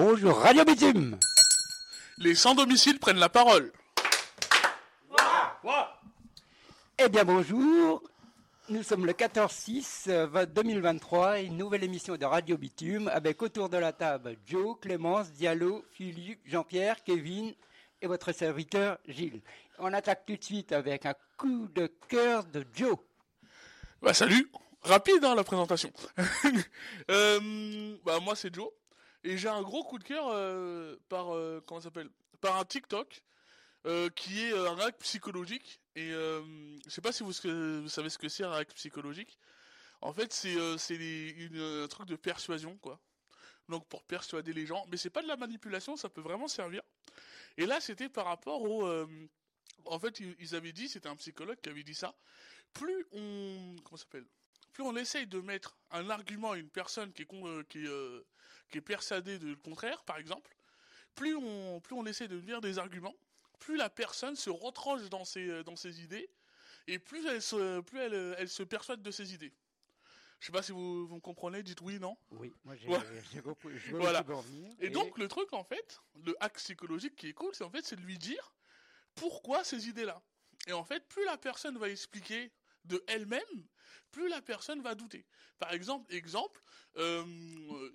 Bonjour Radio Bitume Les sans-domicile prennent la parole. Eh bien bonjour Nous sommes le 14-6 2023, une nouvelle émission de Radio Bitume avec autour de la table Joe, Clémence, Diallo, Philippe, Jean-Pierre, Kevin et votre serviteur Gilles. On attaque tout de suite avec un coup de cœur de Joe. Bah salut Rapide hein, la présentation. Euh, bah moi c'est Joe et j'ai un gros coup de cœur euh, par euh, comment s'appelle? Par un TikTok qui est un hack psychologique et je sais pas si vous, savez ce que c'est un hack psychologique. En fait c'est c'est un truc de persuasion quoi. Donc pour persuader les gens, mais c'est pas de la manipulation, ça peut vraiment servir. Et là c'était par rapport au en fait, ils avaient dit, c'était un psychologue qui avait dit ça. Plus on, comment s'appelle? Plus on essaye de mettre un argument à une personne qui est, euh, euh, qui est persuadée de le contraire, par exemple, plus on, plus on essaie de dire des arguments, plus la personne se retranche dans ses, euh, dans ses idées, et plus elle se, plus elle, elle se persuade de ses idées. Je sais pas si vous, vous comprenez, dites oui, non? Oui, moi j'ai voilà. Et, et donc le truc en fait, le hack psychologique qui est cool, c'est en fait c'est de lui dire pourquoi ces idées-là? Et en fait, plus la personne va expliquer de elle-même, plus la personne va douter. Par exemple, exemple, euh,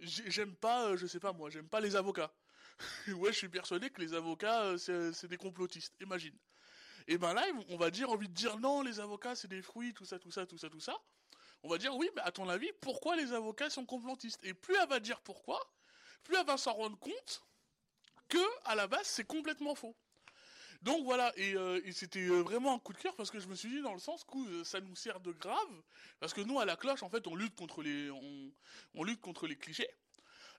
j'aime pas, euh, je sais pas moi, j'aime pas les avocats. ouais, je suis persuadé que les avocats, euh, c'est des complotistes. Imagine. Et ben là, on va dire, envie de dire non, les avocats, c'est des fruits, tout ça, tout ça, tout ça, tout ça. On va dire oui, mais à ton avis, pourquoi les avocats sont complotistes? Et plus elle va dire pourquoi, plus elle va s'en rendre compte que à la base, c'est complètement faux. Donc voilà, et, euh, c'était euh, vraiment un coup de cœur parce que je me suis dit dans le sens que euh, ça nous sert de grave, parce que nous à la cloche en fait on lutte contre les, on, lutte contre les clichés.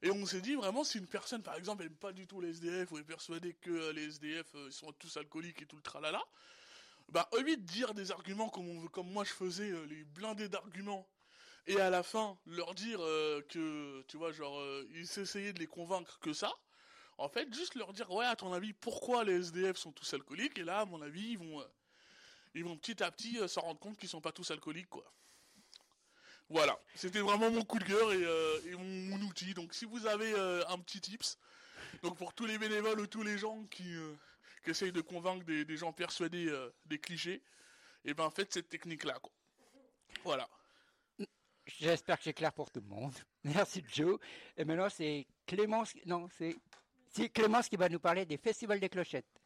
Et on s'est dit vraiment si une personne par exemple n'aime pas du tout les SDF ou est persuadée que les SDF sont tous alcooliques et tout le tralala, bah au de dire des arguments comme, on, comme moi je faisais, les blindés d'arguments, et à la fin leur dire que tu vois genre ils s'essayaient de les convaincre que ça, en fait, juste leur dire, ouais, à ton avis, pourquoi les SDF sont tous alcooliques? Et là, à mon avis, ils vont, euh, ils vont petit à petit euh, s'en rendre compte qu'ils sont pas tous alcooliques, quoi. Voilà, c'était vraiment mon coup de cœur et, euh, mon, outil. Donc, si vous avez un petit tips, donc pour tous les bénévoles ou tous les gens qui, essayent de convaincre des, gens persuadés des clichés, et eh ben faites cette technique-là, quoi. Voilà. J'espère que c'est clair pour tout le monde. Merci Joe. Et maintenant c'est Clémence, non c'est c'est Clémence qui va nous parler des festivals des clochettes.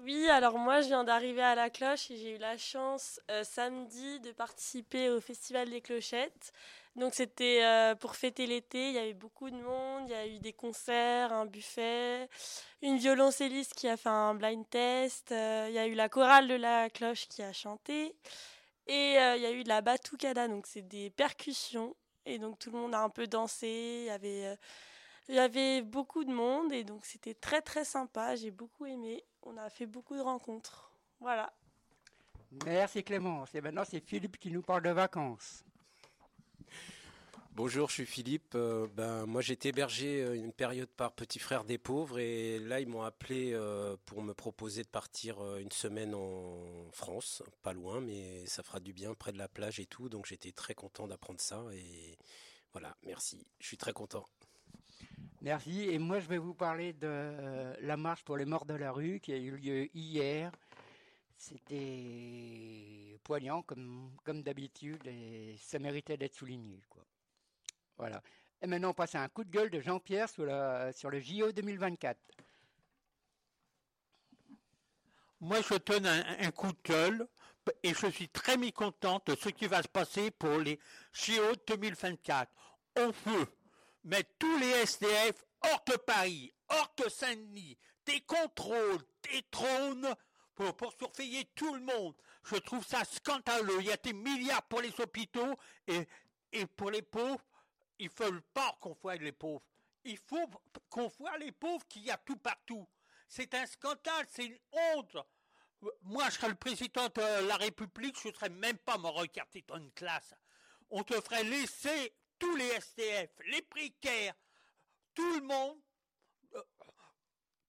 Oui, alors moi je viens d'arriver à la cloche et j'ai eu la chance euh, samedi de participer au festival des clochettes. Donc c'était euh, pour fêter l'été, il y avait beaucoup de monde, il y a eu des concerts, un buffet, une violoncelliste qui a fait un blind test, euh, il y a eu la chorale de la cloche qui a chanté et il y a eu de la batucada, donc c'est des percussions et donc tout le monde a un peu dansé, il y avait il y avait beaucoup de monde et donc c'était très très sympa. J'ai beaucoup aimé. On a fait beaucoup de rencontres. Voilà. Merci Clémence. Et maintenant c'est Philippe qui nous parle de vacances. Bonjour, je suis Philippe. Euh, ben, moi, j'étais hébergé euh, une période par Petit Frère des Pauvres et là, ils m'ont appelé euh, pour me proposer de partir une semaine en France, pas loin, mais ça fera du bien près de la plage et tout. Donc, j'étais très content d'apprendre ça et voilà, merci. Je suis très content. Merci. Et moi, je vais vous parler de euh, la marche pour les morts de la rue qui a eu lieu hier. C'était poignant comme, comme d'habitude et ça méritait d'être souligné. Voilà. Et maintenant, on passe à un coup de gueule de Jean-Pierre sur, sur le JO 2024. Moi, je donne un, coup de gueule et je suis très mécontente de ce qui va se passer pour les JO 2024. On veut mais tous les SDF hors de Paris, hors de Saint-Denis, des contrôles, des trônes pour, surveiller tout le monde. Je trouve ça scandaleux. Il y a des milliards pour les hôpitaux et, pour les pauvres, il ne faut pas qu'on voit les pauvres. Il faut qu'on voit les pauvres qu'il y a tout partout. C'est un scandale, c'est une honte. Moi, je serais le président de la République, je ne serais même pas me regarder dans une classe. On te ferait laisser tous les STF, les précaires, tout le monde, euh,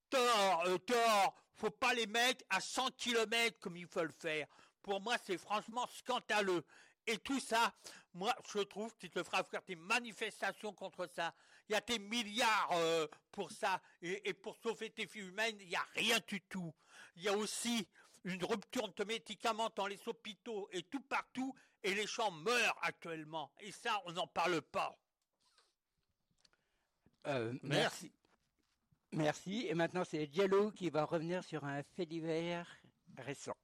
tort, euh, tort, faut pas les mettre à 100 km comme il faut le faire. Pour moi, c'est franchement scandaleux. Et tout ça, moi, je trouve qu'il te fera faire des manifestations contre ça. Il y a des milliards euh, pour ça. Et, pour sauver tes filles humaines, il n'y a rien du tout. Il y a aussi une rupture de médicaments dans les hôpitaux et tout partout. Et les gens meurent actuellement. Et ça, on n'en parle pas. Euh, merci. Merci. Et maintenant, c'est Diallo qui va revenir sur un fait divers récent.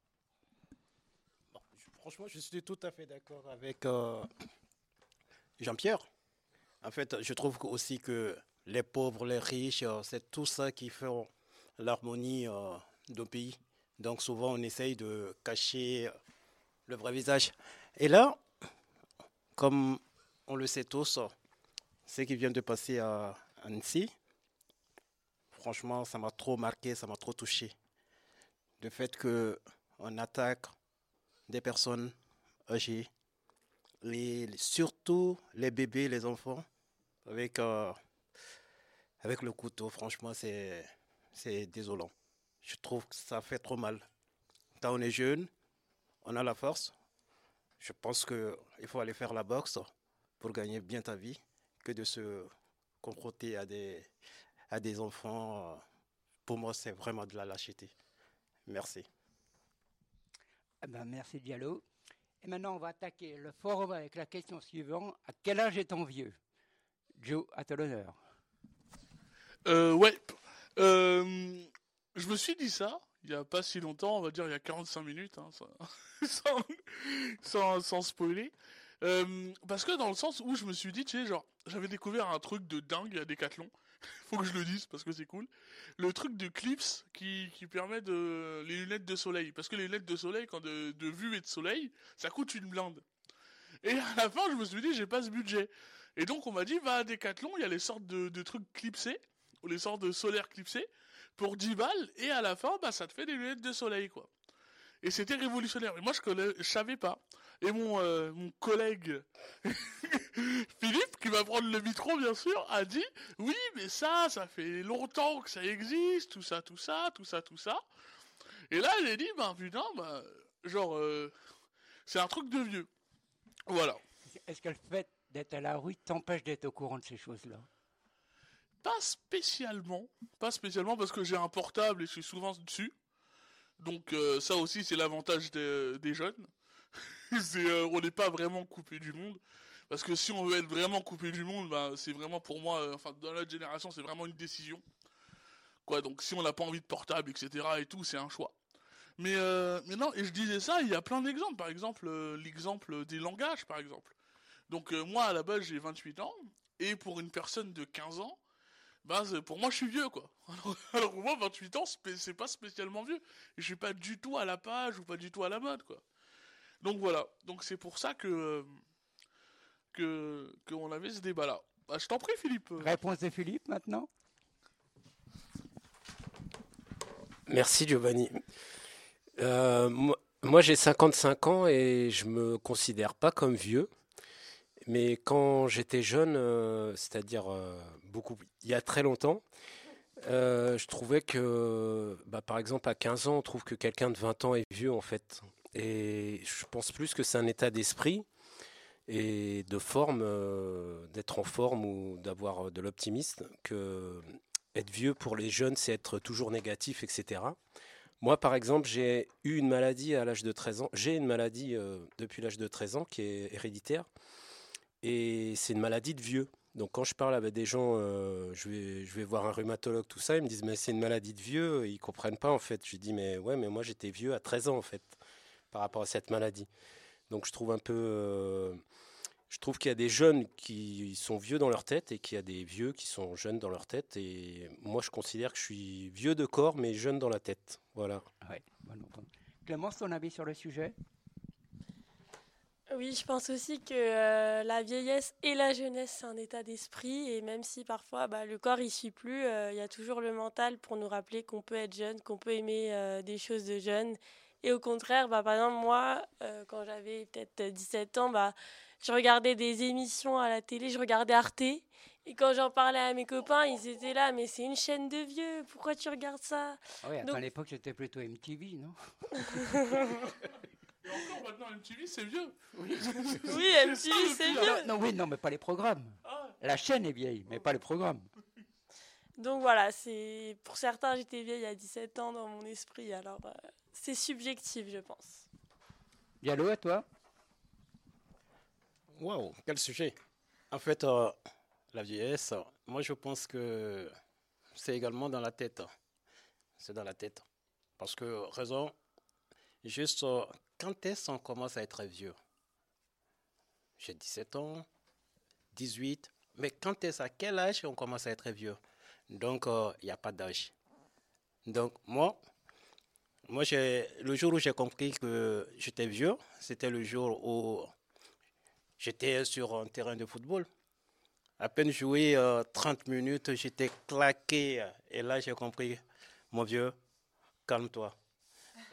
franchement, je suis tout à fait d'accord avec euh, Jean-Pierre. En fait, je trouve aussi que les pauvres, les riches, euh, c'est tout ça qui fait l'harmonie d'un pays. Donc souvent, on essaye de cacher le vrai visage. Et là, comme on le sait tous, ce qui vient de passer à Annecy, franchement, ça m'a trop marqué, ça m'a trop touché. Le fait qu'on attaque des personnes âgées, surtout les bébés, les enfants, avec, euh, avec le couteau, franchement, c'est désolant. Je trouve que ça fait trop mal. Quand on est jeune, on a la force. Je pense qu'il faut aller faire la boxe pour gagner bien ta vie que de se confronter à des, à des enfants, pour moi, c'est vraiment de la lâcheté. Merci. Eh ben, merci Diallo. Et maintenant, on va attaquer le forum avec la question suivante. À quel âge est-on vieux? Joe, à ton honneur. Euh, ouais. Euh, je me suis dit ça il n'y a pas si longtemps, on va dire il y a 45 minutes, hein, sans, spoiler. Euh, parce que dans le sens où je me suis dit, tu sais, genre, j'avais découvert un truc de dingue à Decathlon. faut que je le dise parce que c'est cool. Le truc de clips qui, qui permet de les lunettes de soleil. Parce que les lunettes de soleil, quand de, de vue et de soleil, ça coûte une blinde. Et à la fin, je me suis dit, j'ai pas ce budget. Et donc, on m'a dit, va à Decathlon, il y a les sortes de, de trucs clipsés, ou les sortes de solaires clipsés, pour 10 balles, et à la fin, bah, ça te fait des lunettes de soleil, quoi. Et c'était révolutionnaire. Mais moi, je, ne je savais pas. Et mon, euh, mon collègue Philippe, qui va prendre le micro, bien sûr, a dit Oui, mais ça, ça fait longtemps que ça existe, tout ça, tout ça, tout ça, tout ça. Et là, j'ai dit Ben putain, bah, genre, euh, c'est un truc de vieux. Voilà. Est-ce que le fait d'être à la rue t'empêche d'être au courant de ces choses-là? Pas spécialement. Pas spécialement parce que j'ai un portable et je suis souvent dessus. Donc euh, ça aussi, c'est l'avantage des jeunes. Euh, on n'est pas vraiment coupé du monde. Parce que si on veut être vraiment coupé du monde, bah, c'est vraiment pour moi, euh, enfin dans notre génération, c'est vraiment une décision. Quoi, donc si on n'a pas envie de portable, etc. et tout, c'est un choix. Mais, mais non, et je disais ça, il y a plein d'exemples. Par exemple, l'exemple des langages, par exemple. Donc moi, à la base, j'ai 28 ans, et pour une personne de 15 ans, bah, pour moi, je suis vieux, quoi. Alors, pour moi, 28 ans, c'est pas spécialement vieux. Je suis pas du tout à la page ou pas du tout à la mode, quoi. Donc voilà. Donc c'est pour ça que que qu'on avait ce débat-là. Bah, je t'en prie, Philippe. Réponse de Philippe maintenant. Merci Giovanni. Euh, moi, j'ai 55 ans et je me considère pas comme vieux. Mais quand j'étais jeune, euh, c'est-à-dire euh, beaucoup, il y a très longtemps, je trouvais que, bah, par exemple, à 15 ans, on trouve que quelqu'un de 20 ans est vieux en fait. Et je pense plus que c'est un état d'esprit et de forme, euh, d'être en forme ou d'avoir euh, de l'optimisme, que être vieux pour les jeunes, c'est être toujours négatif, etc. Moi, par exemple, j'ai eu une maladie à l'âge de 13 ans. J'ai une maladie euh, depuis l'âge de 13 ans qui est héréditaire. Et c'est une maladie de vieux. Donc quand je parle avec des gens, je, vais, je vais voir un rhumatologue, tout ça, ils me disent mais c'est une maladie de vieux, ils comprennent pas en fait. Je dis mais ouais mais moi j'étais vieux à 13 ans en fait par rapport à cette maladie. Donc je trouve un peu, euh, je trouve qu'il y a des jeunes qui sont vieux dans leur tête et qu'il y a des vieux qui sont jeunes dans leur tête. Et moi, je considère que je suis vieux de corps mais jeune dans la tête. Voilà. Ouais, Clémence, ton avis sur le sujet? Oui, je pense aussi que euh, la vieillesse et la jeunesse, c'est un état d'esprit. Et même si parfois bah, le corps ne suit plus, euh, il y a toujours le mental pour nous rappeler qu'on peut être jeune, qu'on peut aimer des choses de jeune et au contraire, bah, par exemple, moi, euh, quand j'avais peut-être 17 ans, bah, je regardais des émissions à la télé, je regardais Arte. Et quand j'en parlais à mes copains, ils étaient là, mais c'est une chaîne de vieux, pourquoi tu regardes ça? Ah Oui, à l'époque, c'était plutôt MTV, non? Et encore maintenant, MTV, c'est vieux. Oui, MTV, c'est vieux. Non, oui, non, mais pas les programmes. Ah. La chaîne est vieille, mais pas les programmes. Donc voilà, c'est pour certains, j'étais vieille à 17 ans dans mon esprit, alors euh, c'est subjectif, je pense. Diallo, à toi Waouh, quel sujet En fait, euh, la vieillesse, moi je pense que c'est également dans la tête. C'est dans la tête. Parce que, raison, juste euh, quand est-ce qu'on commence à être vieux? J'ai 17 ans, 18, mais quand est-ce, à quel âge on commence à être vieux? Donc, euh, il n'y a pas d'âge. Donc, moi, moi le jour où j'ai compris que j'étais vieux, c'était le jour où j'étais sur un terrain de football. À peine joué 30 euh, minutes, j'étais claqué. Et là, j'ai compris, mon vieux, calme-toi.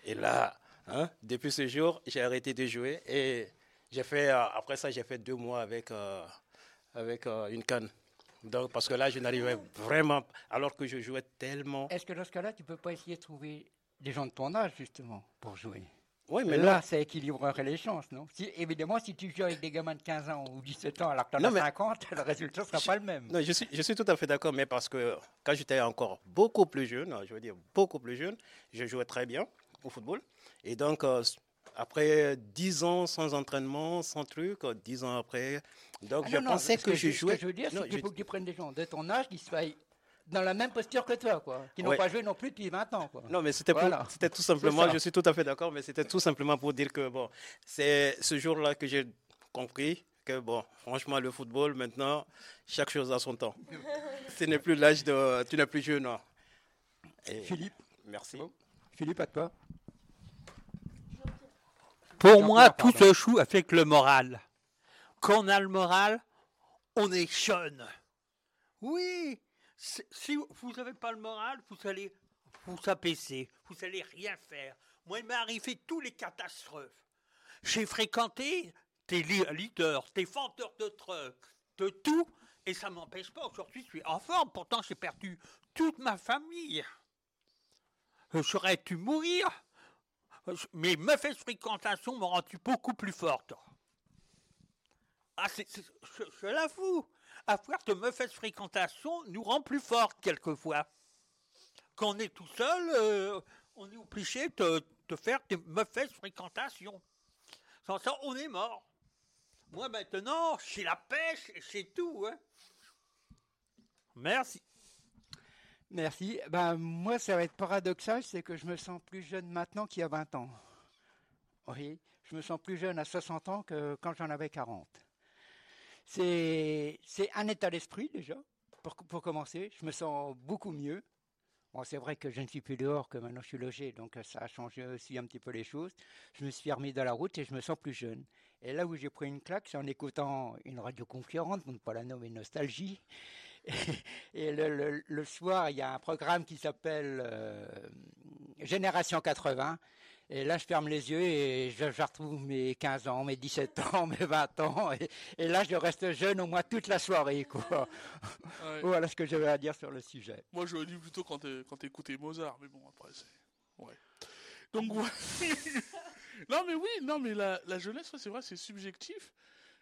Et là, hein, depuis ce jour, j'ai arrêté de jouer. Et j'ai fait, euh, après ça, j'ai fait deux mois avec, euh, avec une canne. Donc, parce que là, je n'arrivais vraiment, alors que je jouais tellement. Est-ce que dans ce cas-là, tu ne peux pas essayer de trouver des gens de ton âge, justement, pour jouer? Oui, mais là, ça équilibrerait les chances, non? Si, Évidemment, si tu joues avec des gamins de 15 ans ou 17 ans alors que tu en as 50, le résultat ne sera pas le même. Non, je suis, je suis tout à fait d'accord, mais parce que quand j'étais encore beaucoup plus jeune, je veux dire beaucoup plus jeune, je jouais très bien au football. Et donc, euh, après 10 ans sans entraînement, sans truc, 10 ans après, donc ah je pensais que, je jouais. Ce que je veux dire, c'est qu'il faut que tu prennes des gens de ton âge qui soient dans la même posture que toi, quoi. Qui n'ont pas joué non plus depuis 20 ans, quoi. Non, mais c'était c'était tout simplement, je suis tout à fait d'accord, mais c'était tout simplement pour dire que, bon, c'est ce jour-là que j'ai compris que, bon, franchement, le football, maintenant, chaque chose a son temps. Ce n'est plus l'âge de. Tu n'es plus jeune, Philippe Merci. Philippe, à toi. Pour moi, tout se joue avec le moral. Quand on a le moral, on est jeune. Oui, si vous n'avez pas le moral, vous allez vous abaisser, vous allez rien faire. Moi, il m'est arrivé tous les catastrophes. J'ai fréquenté des leaders, des vendeurs de trucs, de tout, et ça m'empêche pas. Aujourd'hui, je suis en forme. Pourtant, j'ai perdu toute ma famille. J'aurais dû mourir? Mais mes de fréquentation m'ont rendu beaucoup plus forte. Ah, c'est, je, l'avoue avoir de mauvaises fréquentations nous rend plus forts quelquefois. Quand on est tout seul, euh, on est obligé de, faire des mauvaises fréquentations. Sans ça, on est mort. Moi maintenant, c'est la pêche c'est tout. Hein. Merci. Merci. Ben, moi, ça va être paradoxal, c'est que je me sens plus jeune maintenant qu'il y a 20 ans. Oui, je me sens plus jeune à 60 ans que quand j'en avais 40. C'est un état d'esprit déjà, pour, pour, commencer. Je me sens beaucoup mieux. C'est vrai que je ne suis plus dehors, que maintenant je suis logé, donc ça a changé aussi un petit peu les choses. Je me suis remis dans la route et je me sens plus jeune. Et là où j'ai pris une claque, c'est en écoutant une radio concurrente, ne pas la nommer Nostalgie. Et, le, le, soir, il y a un programme qui s'appelle euh, Génération 80. Et là, je ferme les yeux et je, retrouve mes 15 ans, mes 17 ans, mes 20 ans. Et, là, je reste jeune au moins toute la soirée. Quoi. voilà ce que j'avais à dire sur le sujet. Moi, j'aurais dit plutôt quand tu écoutais Mozart, mais bon, après, c'est. Ouais. Donc, non, mais oui, non, mais la, la jeunesse, c'est vrai, c'est subjectif.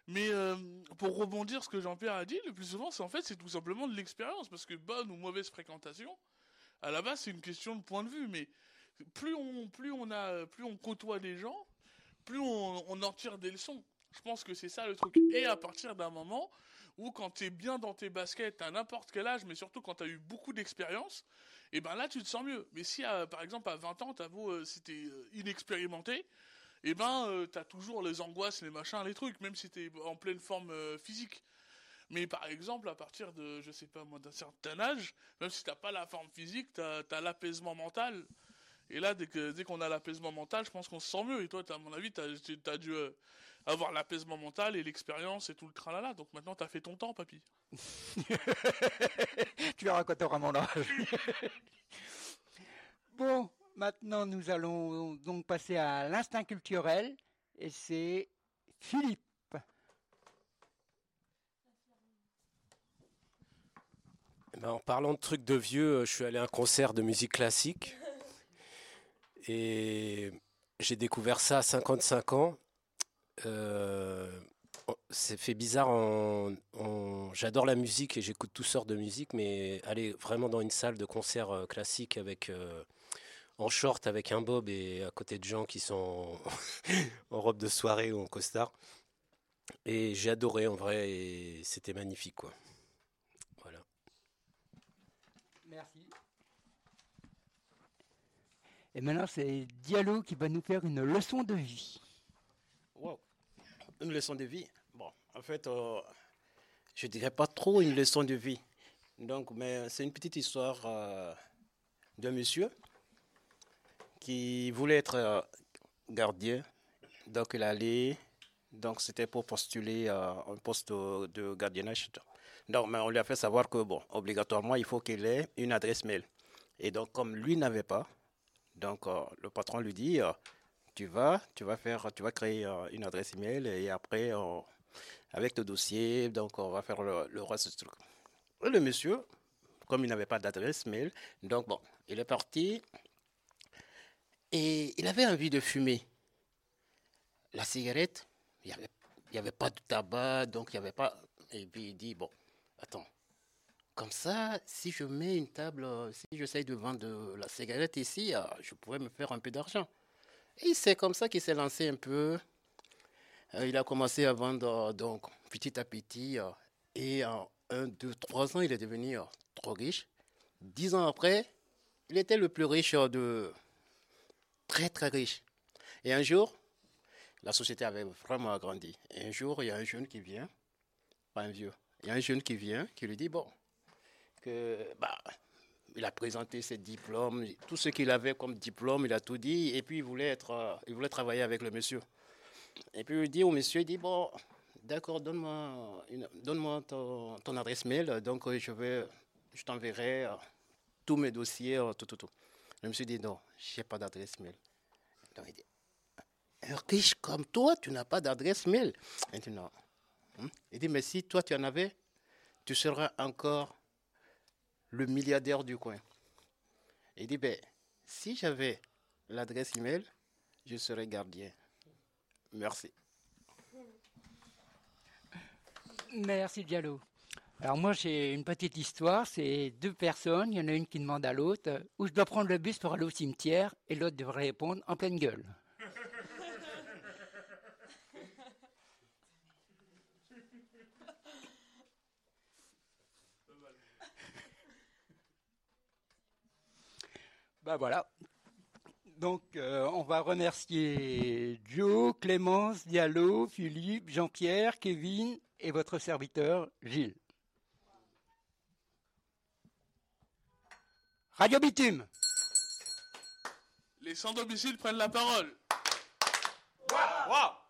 Mais euh, pour rebondir ce que Jean-Pierre a dit, le plus souvent, c'est en fait, c'est tout simplement de l'expérience. Parce que bonne ou mauvaise fréquentation, à la base, c'est une question de point de vue. Mais plus on, plus on a, plus on côtoie des gens, plus on, en tire des leçons. Je pense que c'est ça le truc. Et à partir d'un moment où quand tu es bien dans tes baskets à n'importe quel âge, mais surtout quand tu as eu beaucoup d'expérience, et eh ben là tu te sens mieux. Mais si par exemple à 20 ans, t'as beau euh, si euh, inexpérimenté, et eh ben euh, tu as toujours les angoisses, les machins, les trucs, même si tu es en pleine forme physique. Mais par exemple, à partir de, je sais pas moi, d'un certain âge, même si t'as pas la forme physique, tu as l'apaisement mental. Et là, dès qu'on dès qu'on a l'apaisement mental, je pense qu'on se sent mieux. Et toi, à mon avis, tu as, dû euh, avoir l'apaisement mental et l'expérience et tout le tralala. Donc maintenant, tu as fait ton temps, papy. tu verras quand tu auras mon âge. bon, maintenant, nous allons donc passer à l'instinct culturel. Et c'est Philippe. Eh ben, en parlant de trucs de vieux, je suis allé à un concert de musique classique. Et j'ai découvert ça à 55 ans. Euh, c'est fait bizarre. J'adore la musique et j'écoute toutes sortes de musique, mais aller vraiment dans une salle de concert euh, classique avec euh, en short avec un bob et à côté de gens qui sont en robe de soirée ou en costard. Et j'ai adoré en vrai et c'était magnifique quoi. Voilà. Merci. Et maintenant c'est Diallo qui va nous faire une leçon de vie. Wow. Une leçon de vie? Bon, en fait, euh, je dirais pas trop une leçon de vie. Donc, mais c'est une petite histoire euh, d'un monsieur qui voulait être euh, gardien. Donc, il allait. Donc, c'était pour postuler un poste de, gardiennage. Donc, mais on lui a fait savoir que, bon, obligatoirement, il faut qu'il ait une adresse mail. Et donc, comme lui n'avait pas, donc le patron lui dit tu vas, tu vas faire, tu vas créer une adresse email et après, avec le dossier, donc on va faire le, reste du truc. le monsieur, comme il n'avait pas d'adresse mail, donc bon, il est parti et il avait envie de fumer. La cigarette, il n'y avait, avait pas de tabac, donc il n'y avait pas. Et puis il dit bon, attends, comme ça, si je mets une table, si j'essaye de vendre la cigarette ici, ah, je pourrais me faire un peu d'argent. Et c'est comme ça qu'il s'est lancé un peu. Euh, il a commencé à vendre donc petit à petit. Euh, et en un, deux, trois ans, il est devenu euh, trop riche. Dix ans après, il était le plus riche de... Très, très riche. Et un jour, la société avait vraiment agrandi. Et un jour, il y a un jeune qui vient, pas un vieux, il y a un jeune qui vient, qui lui dit, bon, que, bah, il a présenté ses diplômes, tout ce qu'il avait comme diplôme, il a tout dit, et puis il voulait, être, il voulait travailler avec le monsieur. Et puis il dit au monsieur, il dit, bon, d'accord, donne-moi donne ton, ton, adresse mail, donc je, vais, je t'enverrai euh, tous mes dossiers, euh, tout, tout, tout. Le monsieur dit, non, je n'ai pas d'adresse mail. Donc il dit, un riche comme toi, tu n'as pas d'adresse mail. Il dit, non. Hmm? Il dit, mais si toi tu en avais, tu seras encore le milliardaire du coin. Il dit, ben, si j'avais l'adresse email, je serais gardien. Merci. Merci Diallo. Alors moi j'ai une petite histoire, c'est deux personnes, il y en a une qui demande à l'autre où je dois prendre le bus pour aller au cimetière et l'autre devrait répondre en pleine gueule. Ben voilà. Donc, euh, on va remercier Joe, Clémence, Diallo, Philippe, Jean-Pierre, Kevin et votre serviteur Gilles. Radio Bitume. Les sans domicile prennent la parole. Wow.